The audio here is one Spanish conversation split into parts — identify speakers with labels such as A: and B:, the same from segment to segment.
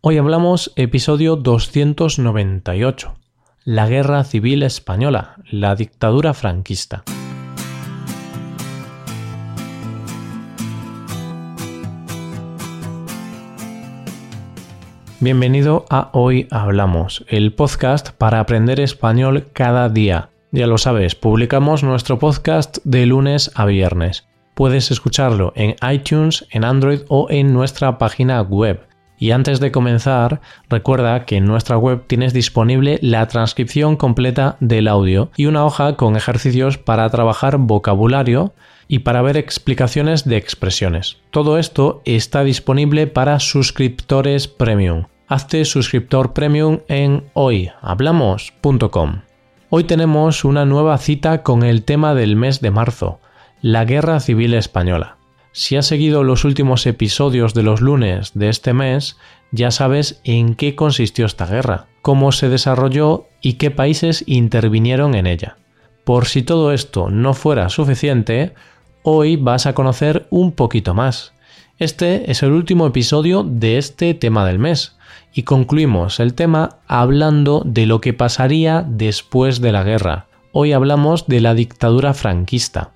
A: Hoy hablamos episodio 298, la Guerra Civil Española, la dictadura franquista. Bienvenido a Hoy Hablamos, el podcast para aprender español cada día. Ya lo sabes, publicamos nuestro podcast de lunes a viernes. Puedes escucharlo en iTunes, en Android o en nuestra página web y antes de comenzar, recuerda que en nuestra web tienes disponible la transcripción completa del audio y una hoja con ejercicios para trabajar vocabulario y para ver explicaciones de expresiones. Todo esto está disponible para suscriptores premium. Hazte suscriptor premium en hoyhablamos.com. Hoy tenemos una nueva cita con el tema del mes de marzo, la Guerra Civil Española. Si has seguido los últimos episodios de los lunes de este mes, ya sabes en qué consistió esta guerra, cómo se desarrolló y qué países intervinieron en ella. Por si todo esto no fuera suficiente, hoy vas a conocer un poquito más. Este es el último episodio de este tema del mes y concluimos el tema hablando de lo que pasaría después de la guerra. Hoy hablamos de la dictadura franquista.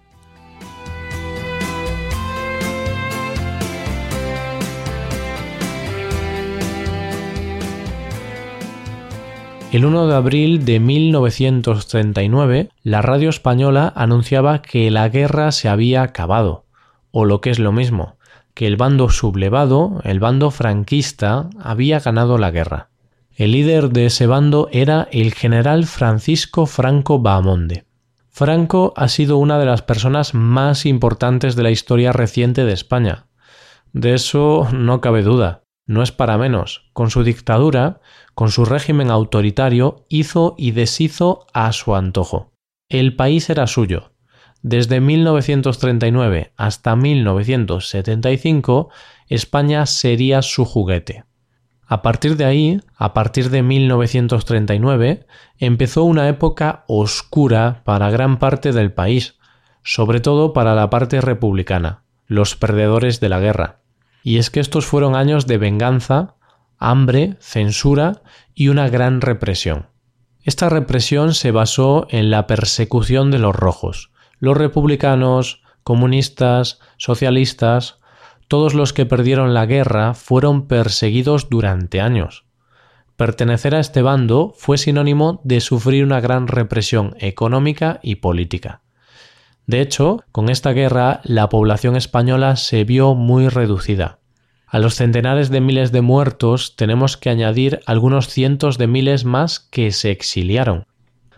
A: El 1 de abril de 1939, la radio española anunciaba que la guerra se había acabado, o lo que es lo mismo, que el bando sublevado, el bando franquista, había ganado la guerra. El líder de ese bando era el general Francisco Franco Bahamonde. Franco ha sido una de las personas más importantes de la historia reciente de España. De eso no cabe duda. No es para menos. Con su dictadura, con su régimen autoritario, hizo y deshizo a su antojo. El país era suyo. Desde 1939 hasta 1975, España sería su juguete. A partir de ahí, a partir de 1939, empezó una época oscura para gran parte del país, sobre todo para la parte republicana, los perdedores de la guerra. Y es que estos fueron años de venganza, hambre, censura y una gran represión. Esta represión se basó en la persecución de los rojos. Los republicanos, comunistas, socialistas, todos los que perdieron la guerra fueron perseguidos durante años. Pertenecer a este bando fue sinónimo de sufrir una gran represión económica y política. De hecho, con esta guerra la población española se vio muy reducida. A los centenares de miles de muertos tenemos que añadir algunos cientos de miles más que se exiliaron.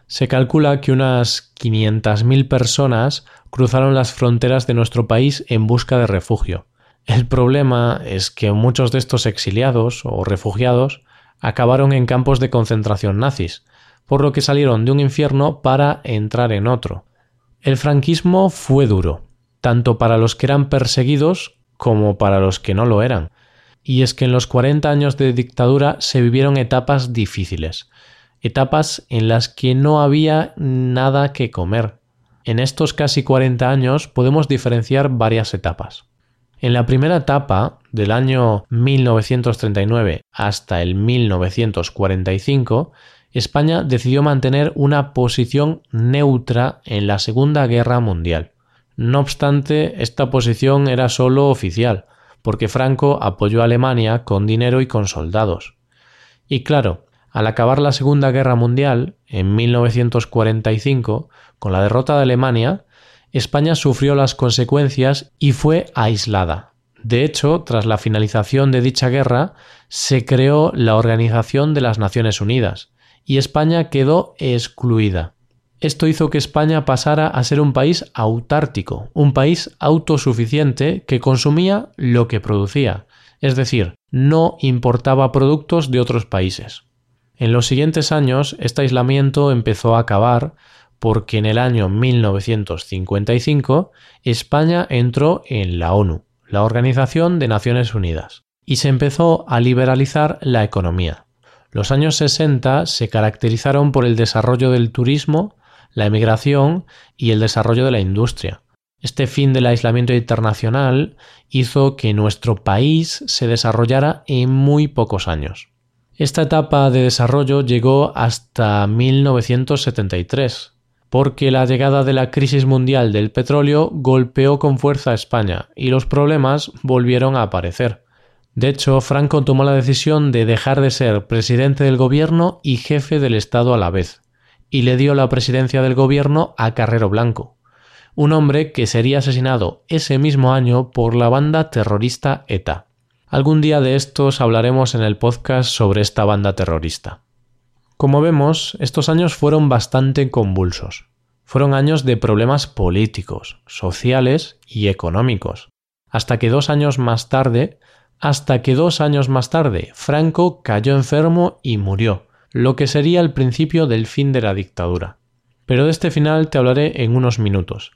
A: Se calcula que unas 500.000 personas cruzaron las fronteras de nuestro país en busca de refugio. El problema es que muchos de estos exiliados o refugiados acabaron en campos de concentración nazis, por lo que salieron de un infierno para entrar en otro. El franquismo fue duro, tanto para los que eran perseguidos como para los que no lo eran. Y es que en los 40 años de dictadura se vivieron etapas difíciles, etapas en las que no había nada que comer. En estos casi 40 años podemos diferenciar varias etapas. En la primera etapa, del año 1939 hasta el 1945, España decidió mantener una posición neutra en la Segunda Guerra Mundial. No obstante, esta posición era solo oficial, porque Franco apoyó a Alemania con dinero y con soldados. Y claro, al acabar la Segunda Guerra Mundial, en 1945, con la derrota de Alemania, España sufrió las consecuencias y fue aislada. De hecho, tras la finalización de dicha guerra, se creó la Organización de las Naciones Unidas, y España quedó excluida. Esto hizo que España pasara a ser un país autártico, un país autosuficiente que consumía lo que producía, es decir, no importaba productos de otros países. En los siguientes años, este aislamiento empezó a acabar porque en el año 1955 España entró en la ONU, la Organización de Naciones Unidas, y se empezó a liberalizar la economía. Los años 60 se caracterizaron por el desarrollo del turismo, la emigración y el desarrollo de la industria. Este fin del aislamiento internacional hizo que nuestro país se desarrollara en muy pocos años. Esta etapa de desarrollo llegó hasta 1973, porque la llegada de la crisis mundial del petróleo golpeó con fuerza a España y los problemas volvieron a aparecer. De hecho, Franco tomó la decisión de dejar de ser presidente del gobierno y jefe del Estado a la vez, y le dio la presidencia del gobierno a Carrero Blanco, un hombre que sería asesinado ese mismo año por la banda terrorista ETA. Algún día de estos hablaremos en el podcast sobre esta banda terrorista. Como vemos, estos años fueron bastante convulsos. Fueron años de problemas políticos, sociales y económicos. Hasta que dos años más tarde, hasta que dos años más tarde, Franco cayó enfermo y murió, lo que sería el principio del fin de la dictadura. Pero de este final te hablaré en unos minutos.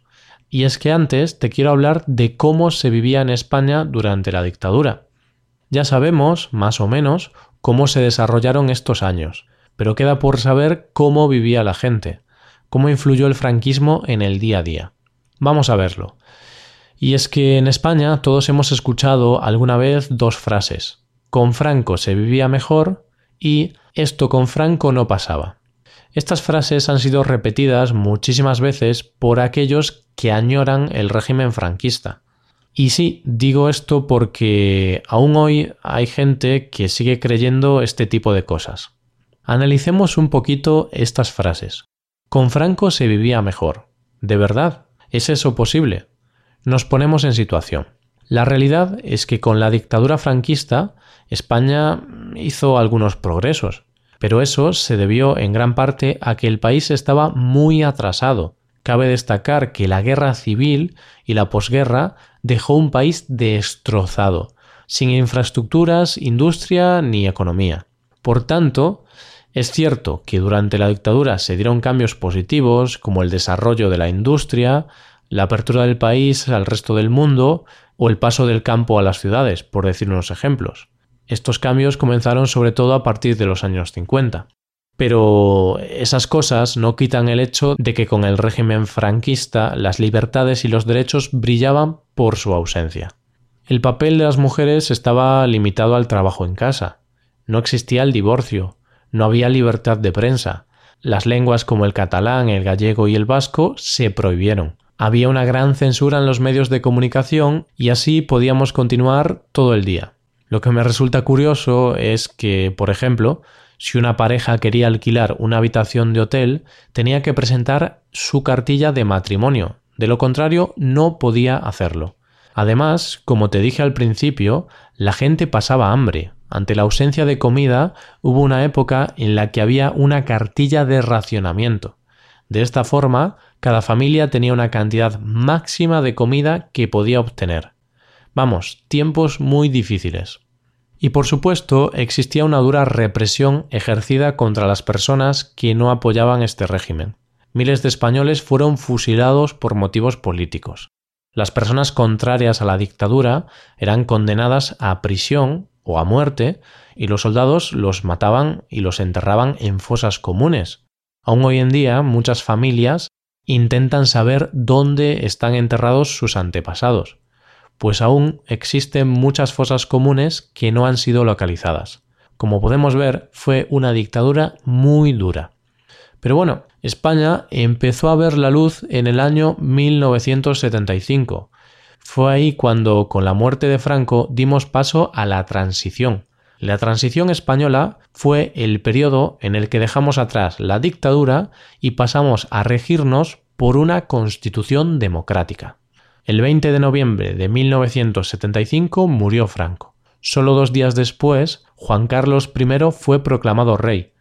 A: Y es que antes te quiero hablar de cómo se vivía en España durante la dictadura. Ya sabemos, más o menos, cómo se desarrollaron estos años, pero queda por saber cómo vivía la gente, cómo influyó el franquismo en el día a día. Vamos a verlo. Y es que en España todos hemos escuchado alguna vez dos frases. Con Franco se vivía mejor y esto con Franco no pasaba. Estas frases han sido repetidas muchísimas veces por aquellos que añoran el régimen franquista. Y sí, digo esto porque aún hoy hay gente que sigue creyendo este tipo de cosas. Analicemos un poquito estas frases. Con Franco se vivía mejor. ¿De verdad? ¿Es eso posible? Nos ponemos en situación. La realidad es que con la dictadura franquista España hizo algunos progresos, pero eso se debió en gran parte a que el país estaba muy atrasado. Cabe destacar que la guerra civil y la posguerra dejó un país destrozado, sin infraestructuras, industria ni economía. Por tanto, es cierto que durante la dictadura se dieron cambios positivos como el desarrollo de la industria, la apertura del país al resto del mundo o el paso del campo a las ciudades, por decir unos ejemplos. Estos cambios comenzaron sobre todo a partir de los años 50. Pero esas cosas no quitan el hecho de que con el régimen franquista las libertades y los derechos brillaban por su ausencia. El papel de las mujeres estaba limitado al trabajo en casa. No existía el divorcio, no había libertad de prensa. Las lenguas como el catalán, el gallego y el vasco se prohibieron. Había una gran censura en los medios de comunicación y así podíamos continuar todo el día. Lo que me resulta curioso es que, por ejemplo, si una pareja quería alquilar una habitación de hotel, tenía que presentar su cartilla de matrimonio, de lo contrario no podía hacerlo. Además, como te dije al principio, la gente pasaba hambre. Ante la ausencia de comida, hubo una época en la que había una cartilla de racionamiento. De esta forma, cada familia tenía una cantidad máxima de comida que podía obtener. Vamos, tiempos muy difíciles. Y por supuesto, existía una dura represión ejercida contra las personas que no apoyaban este régimen. Miles de españoles fueron fusilados por motivos políticos. Las personas contrarias a la dictadura eran condenadas a prisión o a muerte y los soldados los mataban y los enterraban en fosas comunes. Aún hoy en día muchas familias intentan saber dónde están enterrados sus antepasados pues aún existen muchas fosas comunes que no han sido localizadas. Como podemos ver, fue una dictadura muy dura. Pero bueno, España empezó a ver la luz en el año 1975. Fue ahí cuando, con la muerte de Franco, dimos paso a la transición. La transición española fue el periodo en el que dejamos atrás la dictadura y pasamos a regirnos por una constitución democrática. El 20 de noviembre de 1975 murió Franco. Solo dos días después, Juan Carlos I fue proclamado rey.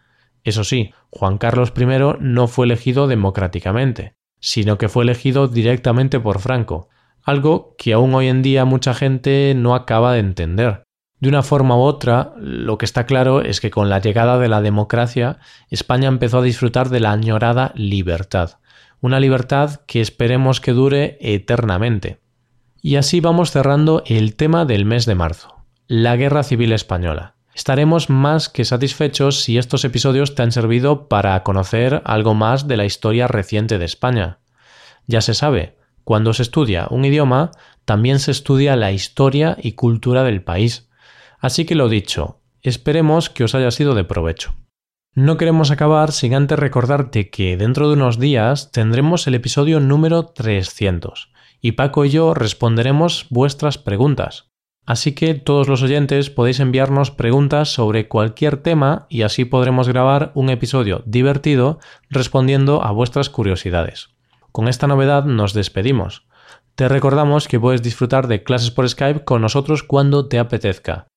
A: Eso sí, Juan Carlos I no fue elegido democráticamente, sino que fue elegido directamente por Franco, algo que aún hoy en día mucha gente no acaba de entender. De una forma u otra, lo que está claro es que con la llegada de la democracia, España empezó a disfrutar de la añorada libertad, una libertad que esperemos que dure eternamente. Y así vamos cerrando el tema del mes de marzo, la Guerra Civil Española. Estaremos más que satisfechos si estos episodios te han servido para conocer algo más de la historia reciente de España. Ya se sabe, Cuando se estudia un idioma, también se estudia la historia y cultura del país. Así que lo dicho, esperemos que os haya sido de provecho. No queremos acabar sin antes recordarte que dentro de unos días tendremos el episodio número 300 y Paco y yo responderemos vuestras preguntas. Así que todos los oyentes podéis enviarnos preguntas sobre cualquier tema y así podremos grabar un episodio divertido respondiendo a vuestras curiosidades. Con esta novedad nos despedimos. Te recordamos que puedes disfrutar de clases por Skype con nosotros cuando te apetezca.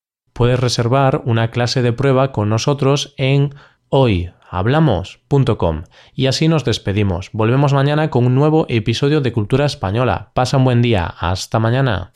A: Puedes reservar una clase de prueba con nosotros en hoyhablamos.com. Y así nos despedimos. Volvemos mañana con un nuevo episodio de Cultura Española. Pasa un buen día. Hasta mañana.